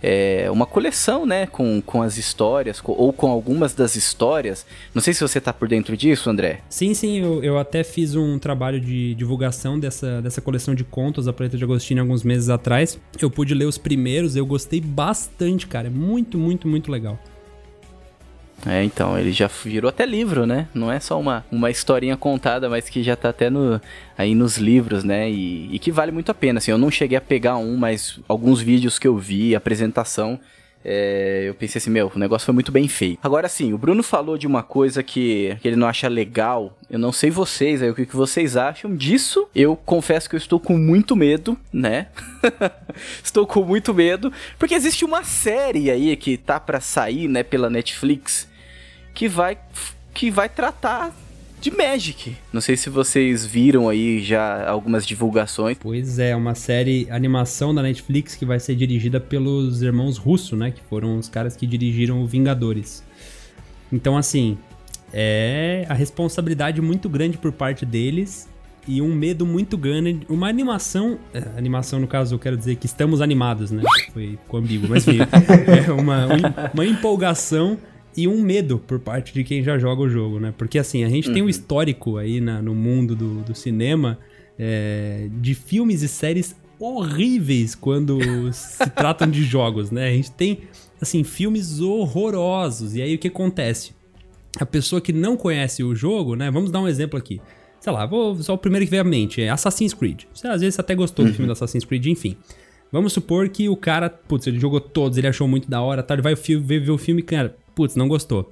é, uma coleção, né, com, com as histórias, com, ou com algumas das histórias. Não sei se você tá por dentro disso, André. Sim, sim, eu, eu até fiz um trabalho de divulgação dessa, dessa coleção de contos da Planeta de Agostini alguns meses atrás. Eu pude ler os primeiros, eu gostei bastante, cara. É muito, muito, muito legal. É, então, ele já virou até livro, né? Não é só uma, uma historinha contada, mas que já tá até no, aí nos livros, né? E, e que vale muito a pena, assim, eu não cheguei a pegar um, mas alguns vídeos que eu vi, apresentação, é, eu pensei assim, meu, o negócio foi muito bem feito. Agora sim, o Bruno falou de uma coisa que, que ele não acha legal. Eu não sei vocês, aí o que, que vocês acham disso. Eu confesso que eu estou com muito medo, né? estou com muito medo, porque existe uma série aí que tá para sair, né, pela Netflix, que vai que vai tratar de Magic. Não sei se vocês viram aí já algumas divulgações. Pois é, uma série animação da Netflix que vai ser dirigida pelos irmãos Russo, né? Que foram os caras que dirigiram o Vingadores. Então, assim, é a responsabilidade muito grande por parte deles e um medo muito grande. Uma animação. É, animação, no caso, eu quero dizer que estamos animados, né? Foi com ambíguo, mas enfim. é uma, uma empolgação e um medo por parte de quem já joga o jogo, né? Porque assim, a gente uhum. tem um histórico aí na, no mundo do, do cinema é, de filmes e séries horríveis quando se tratam de jogos, né? A gente tem, assim, filmes horrorosos. E aí o que acontece? A pessoa que não conhece o jogo, né? Vamos dar um exemplo aqui. Sei lá, vou, só o primeiro que veio à mente é Assassin's Creed. Você às vezes até gostou uhum. do filme do Assassin's Creed, enfim. Vamos supor que o cara, putz, ele jogou todos, ele achou muito da hora, tá? Ele vai ver, ver o filme, cara, putz, não gostou.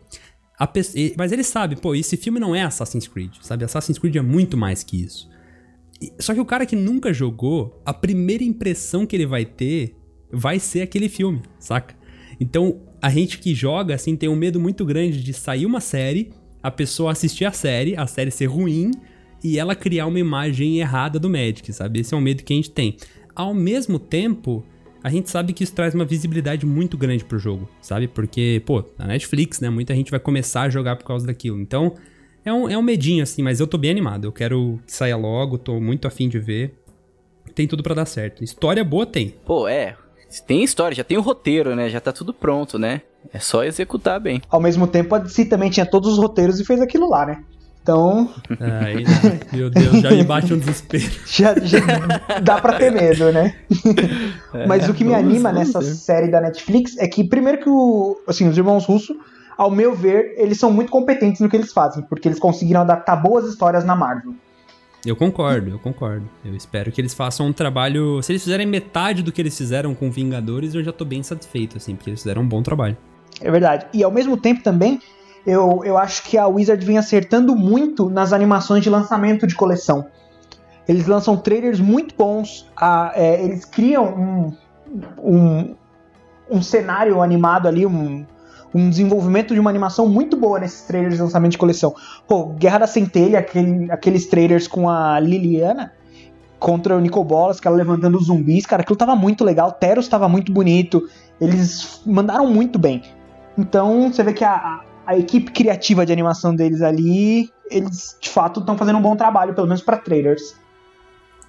Mas ele sabe, pô, esse filme não é Assassin's Creed, sabe? Assassin's Creed é muito mais que isso. Só que o cara que nunca jogou, a primeira impressão que ele vai ter vai ser aquele filme, saca? Então, a gente que joga, assim, tem um medo muito grande de sair uma série, a pessoa assistir a série, a série ser ruim e ela criar uma imagem errada do Magic, sabe? Esse é o medo que a gente tem. Ao mesmo tempo, a gente sabe que isso traz uma visibilidade muito grande pro jogo, sabe? Porque, pô, a Netflix, né? Muita gente vai começar a jogar por causa daquilo. Então, é um, é um medinho, assim, mas eu tô bem animado. Eu quero que saia logo, tô muito afim de ver. Tem tudo para dar certo. História boa tem. Pô, é. Tem história, já tem o roteiro, né? Já tá tudo pronto, né? É só executar bem. Ao mesmo tempo, a DC também tinha todos os roteiros e fez aquilo lá, né? Então. Ai, meu Deus, já me bate um desespero. já, já dá pra ter medo, né? É, Mas o que me anima nessa série da Netflix é que, primeiro, que o, assim, os irmãos russos, ao meu ver, eles são muito competentes no que eles fazem, porque eles conseguiram adaptar boas histórias na Marvel. Eu concordo, eu concordo. Eu espero que eles façam um trabalho. Se eles fizerem metade do que eles fizeram com Vingadores, eu já tô bem satisfeito, assim, porque eles fizeram um bom trabalho. É verdade. E ao mesmo tempo também, eu, eu acho que a Wizard vem acertando muito nas animações de lançamento de coleção. Eles lançam trailers muito bons, a, é, eles criam um, um, um, cenário animado ali, um, um desenvolvimento de uma animação muito boa nesses trailers de lançamento de coleção. Pô, Guerra da Centelha, aquele, aqueles trailers com a Liliana contra o Nicol Bolas, que ela levantando os zumbis, cara, aquilo tava muito legal, Teros tava muito bonito, eles mandaram muito bem. Então, você vê que a, a equipe criativa de animação deles ali, eles de fato estão fazendo um bom trabalho, pelo menos para trailers.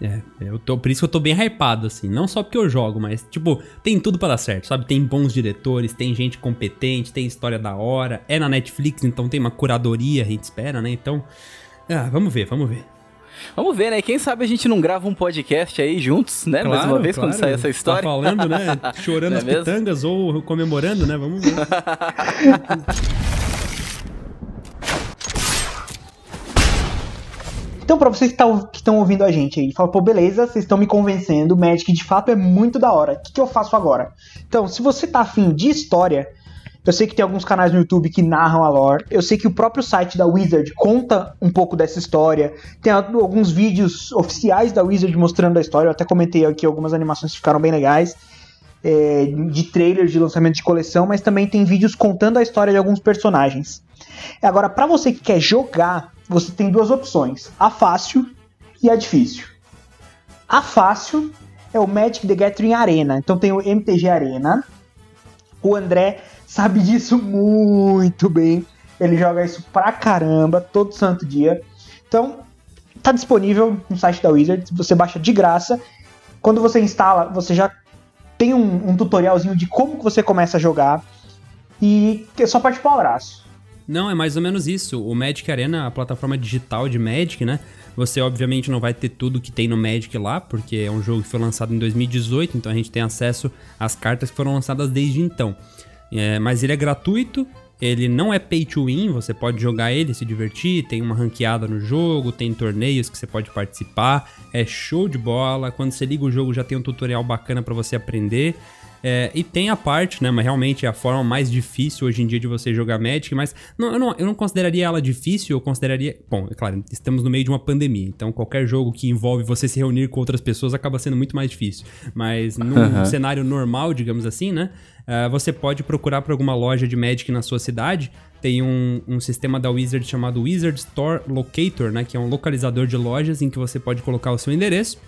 É, eu tô, por isso que eu tô bem hypado, assim. Não só porque eu jogo, mas, tipo, tem tudo para dar certo, sabe? Tem bons diretores, tem gente competente, tem história da hora. É na Netflix, então tem uma curadoria, a gente espera, né? Então, ah, vamos ver, vamos ver. Vamos ver, né? Quem sabe a gente não grava um podcast aí juntos, né? Mais uma vez, claro. quando sair essa história. Tá falando, né? Chorando é as mesmo? pitangas ou comemorando, né? Vamos ver. Então, pra vocês que estão ouvindo a gente aí, fala, pô, beleza, vocês estão me convencendo, Magic de fato é muito da hora. O que, que eu faço agora? Então, se você tá afim de história, eu sei que tem alguns canais no YouTube que narram a lore, eu sei que o próprio site da Wizard conta um pouco dessa história, tem alguns vídeos oficiais da Wizard mostrando a história, eu até comentei aqui algumas animações que ficaram bem legais. é, de trailers de lançamento de coleção, mas também tem vídeos contando a história de alguns personagens. Agora, pra você que quer jogar, você tem duas opções: a fácil e a difícil. A fácil é o Magic the Gathering Arena. Então tem o MTG Arena. O André sabe disso muito bem. Ele joga isso pra caramba todo santo dia. Então, tá disponível no site da Wizards. Você baixa de graça. Quando você instala, você já tem um, um tutorialzinho de como que você começa a jogar. E é só partir pro abraço. Não, é mais ou menos isso. O Magic Arena, a plataforma digital de Magic, né? Você obviamente não vai ter tudo que tem no Magic lá, porque é um jogo que foi lançado em 2018, então a gente tem acesso às cartas que foram lançadas desde então. É, mas ele é gratuito, ele não é pay to win, você pode jogar ele, se divertir, tem uma ranqueada no jogo, tem torneios que você pode participar, é show de bola. Quando você liga o jogo já tem um tutorial bacana para você aprender. É, e tem a parte, né? Mas realmente é a forma mais difícil hoje em dia de você jogar Magic, mas não, eu, não, eu não consideraria ela difícil, eu consideraria. Bom, é claro, estamos no meio de uma pandemia, então qualquer jogo que envolve você se reunir com outras pessoas acaba sendo muito mais difícil. Mas num Aham. cenário normal, digamos assim, né? ah, você pode procurar por alguma loja de Magic na sua cidade. Tem um, um sistema da Wizard chamado Wizard Store Locator, né? Que é um localizador de lojas em que você pode colocar o seu endereço.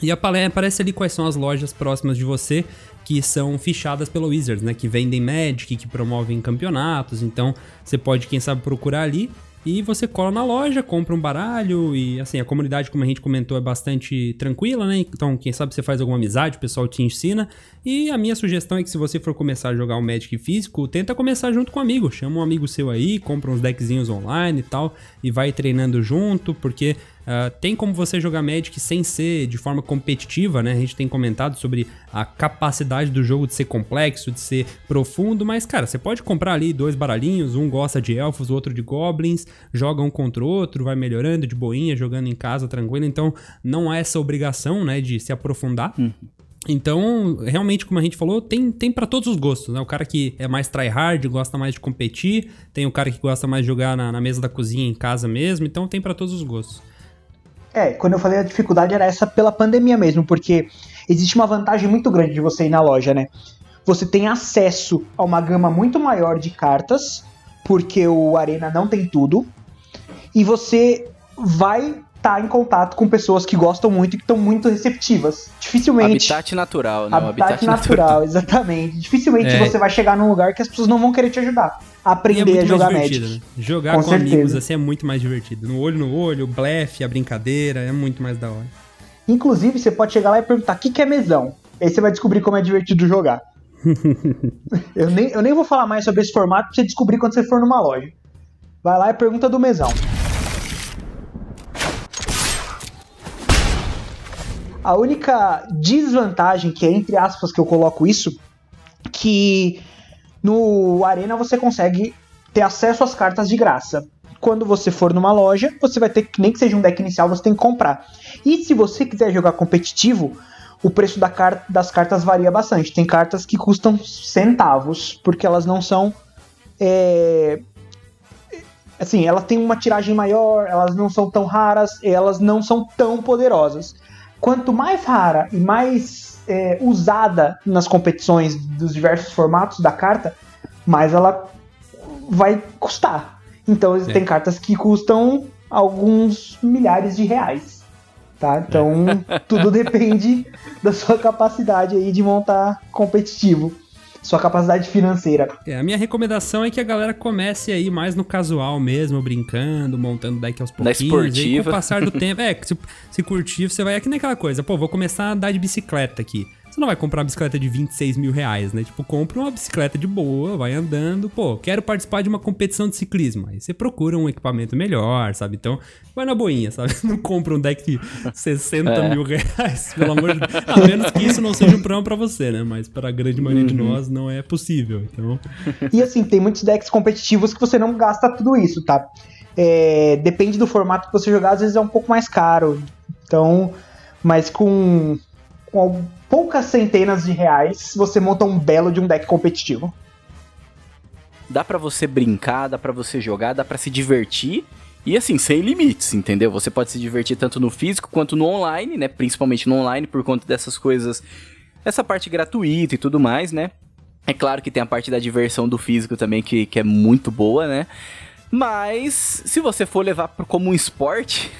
E apare- aparece ali quais são as lojas próximas de você que são fichadas pela Wizards, né? Que vendem Magic, que promovem campeonatos. Então você pode, quem sabe, procurar ali. E você cola na loja, compra um baralho e assim, a comunidade, como a gente comentou, é bastante tranquila, né? Então, quem sabe você faz alguma amizade, o pessoal te ensina. E a minha sugestão é que se você for começar a jogar o Magic físico, tenta começar junto com um amigo. Chama um amigo seu aí, compra uns deckzinhos online e tal, e vai treinando junto, porque ah, tem como você jogar Magic sem ser de forma competitiva, né? A gente tem comentado sobre a capacidade do jogo de ser complexo, de ser profundo, mas, cara, você pode comprar ali dois baralhinhos, um gosta de elfos, o outro de goblins, joga um contra o outro, vai melhorando de boinha, jogando em casa tranquilo, então não há essa obrigação, né, de se aprofundar. Então, realmente, como a gente falou, tem, tem para todos os gostos, né? O cara que é mais tryhard, gosta mais de competir, tem o cara que gosta mais de jogar na, na mesa da cozinha em casa mesmo, então tem para todos os gostos. É, quando eu falei a dificuldade era essa pela pandemia mesmo, porque existe uma vantagem muito grande de você ir na loja, né? Você tem acesso a uma gama muito maior de cartas, porque o Arena não tem tudo, e você vai estar em contato com pessoas que gostam muito e que estão muito receptivas. Dificilmente. Habitat natural, né? O Habitat natural, exatamente. Dificilmente É. você vai chegar num lugar que as pessoas não vão querer te ajudar a E aprender é a jogar Magic. divertido, né? Jogar Com com, certeza. amigos assim é muito mais divertido. No olho no olho, o blefe, a brincadeira, é muito mais da hora. Inclusive, você pode chegar lá e perguntar o que, que é mesão. Aí você vai descobrir como é divertido jogar. eu, nem, eu nem vou falar mais sobre esse formato pra você descobrir quando você for numa loja. Vai lá e pergunta do mesão. A única desvantagem, que é entre aspas que eu coloco isso, que no Arena você consegue ter acesso às cartas de graça. Quando você for numa loja, você vai ter que, nem que seja um deck inicial, você tem que comprar. E se você quiser jogar competitivo, o preço da car das cartas varia bastante. Tem cartas que custam centavos, porque elas não são. é, Assim, elas têm uma tiragem maior, elas não são tão raras, elas não são tão poderosas. Quanto mais rara e mais é, usada nas competições dos diversos formatos da carta, mais ela vai custar. Então É. tem cartas que custam alguns milhares de reais. Tá? Então tudo depende da sua capacidade aí de montar competitivo. Sua capacidade financeira. É, a minha recomendação é que a galera comece aí mais no casual mesmo, brincando, montando deck aos pouquinhos. E esportiva. com o passar do tempo, é, se, se curtir, você vai aqui naquela coisa, pô, vou começar a andar de bicicleta aqui. Você não vai comprar uma bicicleta de 26 mil reais, né? Tipo, compra uma bicicleta de boa, vai andando, pô, quero participar de uma competição de ciclismo. Aí você procura um equipamento melhor, sabe? Então, vai na boinha, sabe? Não compra um deck de 60 é. mil reais, pelo amor de Deus. A menos que isso não seja um problema pra você, né? Mas para a grande maioria uhum. de nós não é possível, então... E assim, tem muitos decks competitivos que você não gasta tudo isso, tá? É, depende do formato que você jogar, às vezes é um pouco mais caro. Então, mas com, com poucas centenas de reais, você monta um belo de um deck competitivo. Dá para você brincar, dá para você jogar, dá para se divertir e assim, sem limites, entendeu? Você pode se divertir tanto no físico quanto no online, né? Principalmente no online por conta dessas coisas, essa parte gratuita e tudo mais, né? É claro que tem a parte da diversão do físico também que, que é muito boa, né? Mas, se você for levar como um esporte,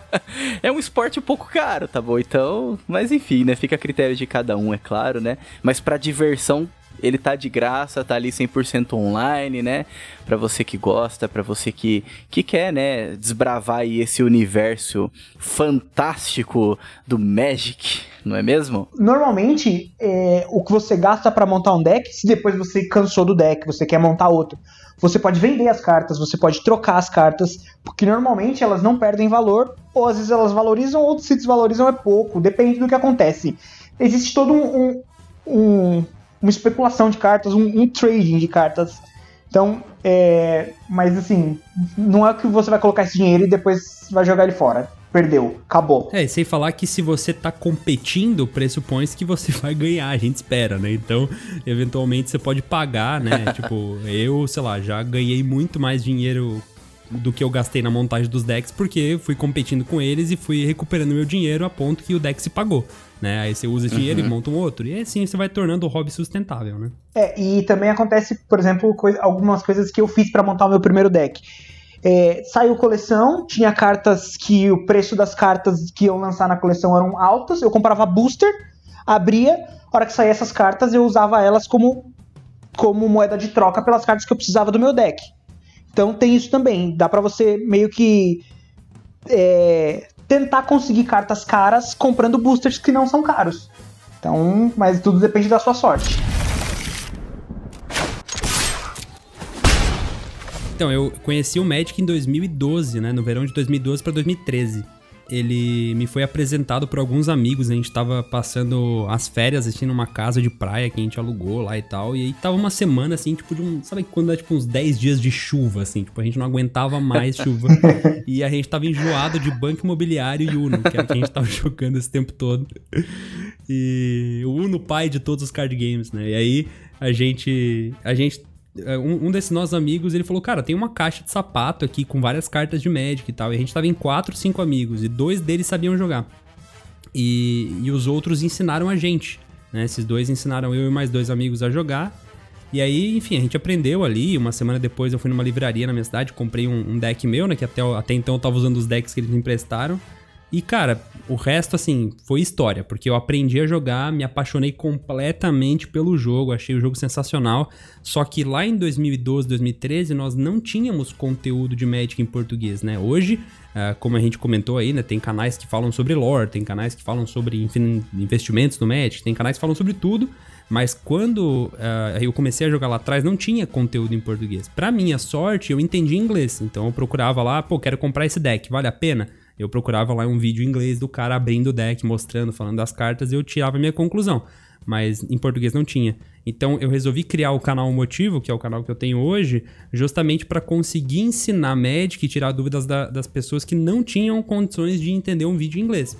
é um esporte um pouco caro, tá bom? Então, mas enfim, né? Fica a critério de cada um, é claro, né? Mas para diversão, ele tá de graça, tá ali 100% online, né? Para você que gosta, para você que, que quer, né, desbravar aí esse universo fantástico do Magic, não é mesmo? Normalmente, é, o que você gasta para montar um deck, se depois você cansou do deck, você quer montar outro, você pode vender as cartas, você pode trocar as cartas, porque normalmente elas não perdem valor, ou às vezes elas valorizam, ou se desvalorizam é pouco, depende do que acontece. Existe todo um, um, um uma especulação de cartas, um, um trading de cartas. Então, é, mas assim, não é que você vai colocar esse dinheiro e depois vai jogar ele fora perdeu, acabou. É, e sem falar que se você tá competindo, pressupõe que você vai ganhar, a gente espera, né? Então, eventualmente você pode pagar, né? tipo, eu, sei lá, já ganhei muito mais dinheiro do que eu gastei na montagem dos decks, porque fui competindo com eles e fui recuperando meu dinheiro a ponto que o deck se pagou. Né? Aí você usa esse dinheiro uhum. e monta um outro. E assim você vai tornando o hobby sustentável, né? É, e também acontece, por exemplo, coisa, algumas coisas que eu fiz para montar o meu primeiro deck. É, saiu coleção, tinha cartas que o preço das cartas que iam lançar na coleção eram altas, eu comprava booster, abria, a hora que saía essas cartas eu usava elas como, como moeda de troca pelas cartas que eu precisava do meu deck. Então tem isso também, dá para você meio que é, tentar conseguir cartas caras comprando boosters que não são caros. Então, mas tudo depende da sua sorte. Então, eu conheci o Magic em 2012, né? No verão de 2012 para 2013. Ele me foi apresentado por alguns amigos, a gente tava passando as férias assistindo uma casa de praia que a gente alugou lá e tal. E aí tava uma semana assim, tipo de um. Sabe quando dá tipo uns 10 dias de chuva, assim? Tipo, a gente não aguentava mais chuva. e a gente tava enjoado de banco imobiliário e Uno, que era o que a gente tava jogando esse tempo todo. E o Uno, pai de todos os card games, né? E aí a gente. A gente é, um, um desses nossos amigos, ele falou, cara, tem uma caixa de sapato aqui com várias cartas de Magic e tal. E a gente tava em quatro, cinco amigos, e dois deles sabiam jogar. E, e os outros ensinaram a gente, né? Esses dois ensinaram eu e mais dois amigos a jogar. E aí, enfim, a gente aprendeu ali. Uma semana depois eu fui numa livraria na minha cidade, comprei um, um deck meu, né? Que até, até então eu tava usando os decks que eles me emprestaram. E, cara, o resto, assim, foi história, porque eu aprendi a jogar, me apaixonei completamente pelo jogo, achei o jogo sensacional. Só que lá em 2012, 2013, nós não tínhamos conteúdo de Magic em português, né? Hoje, uh, como a gente comentou aí, né? Tem canais que falam sobre lore, tem canais que falam sobre investimentos no Magic, tem canais que falam sobre tudo. Mas quando uh, eu comecei a jogar lá atrás, não tinha conteúdo em português. Pra minha sorte, eu entendi inglês. Então eu procurava lá, pô, quero comprar esse deck, vale a pena? Eu procurava lá um vídeo em inglês do cara abrindo o deck, mostrando, falando das cartas, e eu tirava a minha conclusão. Mas em português não tinha. Então eu resolvi criar o canal Motivo, que é o canal que eu tenho hoje, justamente para conseguir ensinar Magic e tirar dúvidas da, das pessoas que não tinham condições de entender um vídeo em inglês.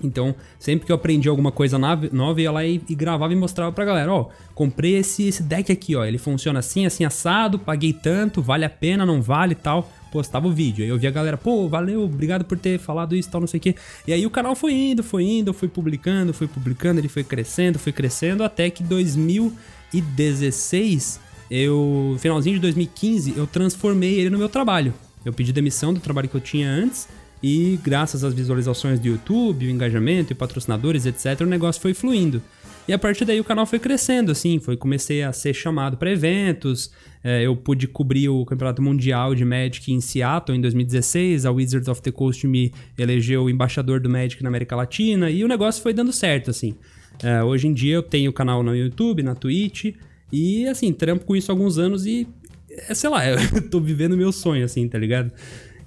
Então, sempre que eu aprendi alguma coisa nova, eu ia lá e, e gravava e mostrava pra galera, ó, comprei esse, esse deck aqui, ó, ele funciona assim, assim, assado, paguei tanto, vale a pena, não vale e tal postava o vídeo. Aí eu via a galera, pô, valeu, obrigado por ter falado isso, tal, não sei o quê. E aí o canal foi indo, foi indo, foi publicando, foi publicando, ele foi crescendo, foi crescendo, até que 2016, eu, finalzinho de 2015, eu transformei ele no meu trabalho. Eu pedi demissão do trabalho que eu tinha antes e graças às visualizações do YouTube, o engajamento e patrocinadores, etc, o negócio foi fluindo. E a partir daí o canal foi crescendo, assim, foi comecei a ser chamado para eventos. É, eu pude cobrir o Campeonato Mundial de Magic em Seattle em 2016. A Wizards of the Coast me elegeu embaixador do Magic na América Latina e o negócio foi dando certo, assim. É, hoje em dia eu tenho canal no YouTube, na Twitch, e assim, trampo com isso há alguns anos e, é, sei lá, eu tô vivendo meu sonho, assim, tá ligado?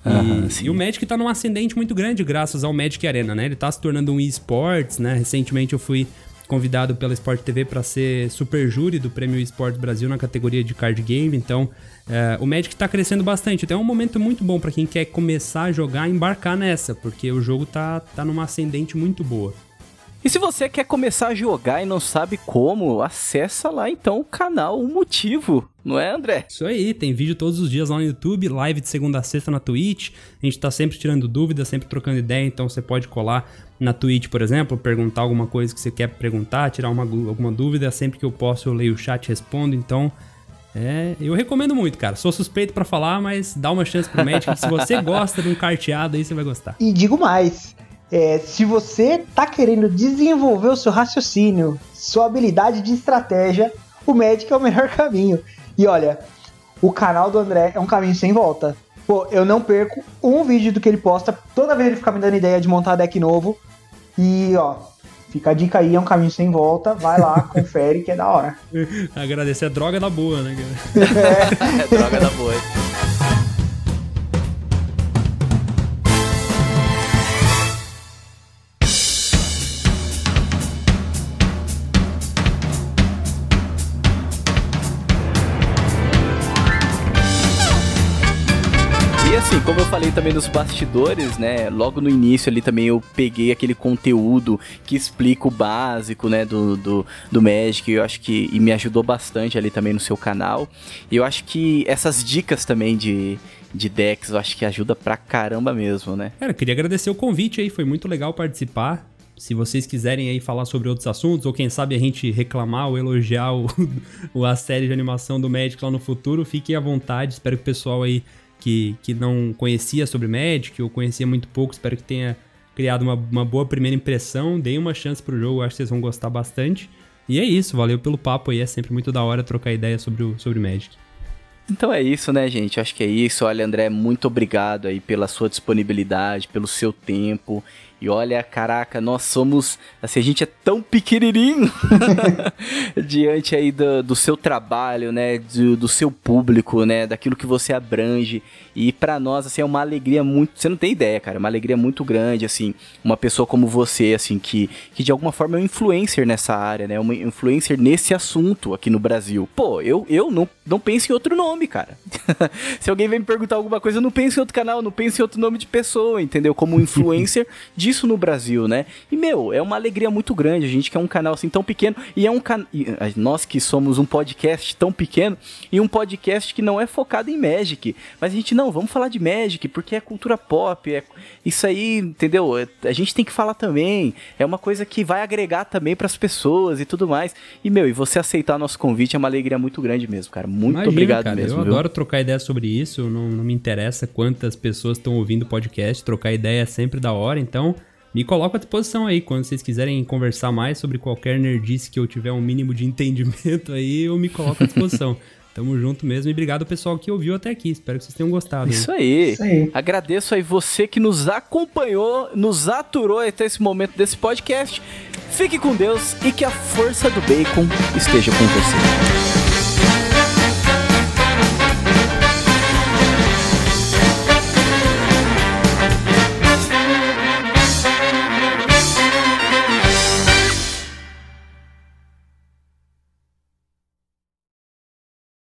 E, e o Magic tá num ascendente muito grande graças ao Magic Arena, né? Ele tá se tornando um esportes, né? Recentemente eu fui convidado pela Sport TV para ser super júri do Prêmio Esportes Brasil na categoria de card game, então é, o Magic tá crescendo bastante. Então é um momento muito bom para quem quer começar a jogar, embarcar nessa, porque o jogo tá, tá numa ascendente muito boa. E se você quer começar a jogar e não sabe como, acessa lá então o canal O Motivo, não é, André? Isso aí, tem vídeo todos os dias lá no YouTube, live de segunda a sexta na Twitch. A gente tá sempre tirando dúvidas, sempre trocando ideia, então você pode colar na Twitch, por exemplo, perguntar alguma coisa que você quer perguntar, tirar uma, alguma dúvida. Sempre que eu posso, eu leio o chat e respondo. Então, é, eu recomendo muito, cara. Sou suspeito pra falar, mas dá uma chance pro Magic. Se você gosta de um carteado aí, você vai gostar. E digo mais, é, se você tá querendo desenvolver o seu raciocínio, sua habilidade de estratégia, o Magic é o melhor caminho. E olha, o canal do André é um caminho sem volta. Pô, eu não perco um vídeo do que ele posta, toda vez ele fica me dando ideia de montar deck novo. E ó, fica a dica aí, é um caminho sem volta. Vai lá, confere que é da hora. Agradecer a droga da boa, né, cara? É droga da boa. Como eu falei também nos bastidores, né? Logo no início ali também eu peguei aquele conteúdo que explica o básico, né? Do, do, do Magic. Eu acho que e me ajudou bastante ali também no seu canal. E eu acho que essas dicas também de, de decks, eu acho que ajuda pra caramba mesmo, né? Cara, queria agradecer o convite aí, foi muito legal participar. Se vocês quiserem aí falar sobre outros assuntos, ou quem sabe a gente reclamar ou elogiar o- a série de animação do Magic lá no futuro, fiquem à vontade. Espero que o pessoal aí que, que não conhecia sobre Magic ou conhecia muito pouco, espero que tenha criado uma, uma boa primeira impressão. Deem uma chance pro jogo, acho que vocês vão gostar bastante. E é isso, valeu pelo papo aí, é sempre muito da hora trocar ideia sobre o sobre Magic. Então é isso, né, gente? Acho que é isso. Olha, André, muito obrigado aí pela sua disponibilidade, pelo seu tempo. E olha, caraca, nós somos. Assim, a gente é tão pequenininho diante aí do, do seu trabalho, né? Do, do seu público, né? Daquilo que você abrange. E pra nós, assim, é uma alegria muito. Você não tem ideia, cara. é Uma alegria muito grande, assim. Uma pessoa como você, assim, que, que de alguma forma é um influencer nessa área, né? Uma influencer nesse assunto aqui no Brasil. Pô, eu, eu não, não penso em outro nome, cara. Se alguém vem me perguntar alguma coisa, eu não penso em outro canal, não penso em outro nome de pessoa, entendeu? Como influencer disso no Brasil, né? E, meu, é uma alegria muito grande. A gente que é um canal assim tão pequeno. E é um canal. Nós que somos um podcast tão pequeno e um podcast que não é focado em Magic. Mas a gente, não, vamos falar de Magic, porque é cultura pop. É isso aí, entendeu? É- A gente tem que falar também. É uma coisa que vai agregar também pras pessoas e tudo mais. E, meu, e você aceitar nosso convite é uma alegria muito grande mesmo, cara. Muito Imagina, obrigado cara, mesmo. Eu viu? adoro trocar ideia sobre isso, não, não me interessa quantas pessoas estão ouvindo o podcast, trocar ideia é sempre da hora, então me coloco à disposição aí, quando vocês quiserem conversar mais sobre qualquer nerdice que eu tiver um mínimo de entendimento aí, eu me coloco à disposição. Tamo junto mesmo e obrigado ao pessoal que ouviu até aqui, espero que vocês tenham gostado. hein? Isso aí. Isso aí. Agradeço aí você que nos acompanhou, nos aturou até esse momento desse podcast. Fique com Deus e que a força do bacon esteja com você.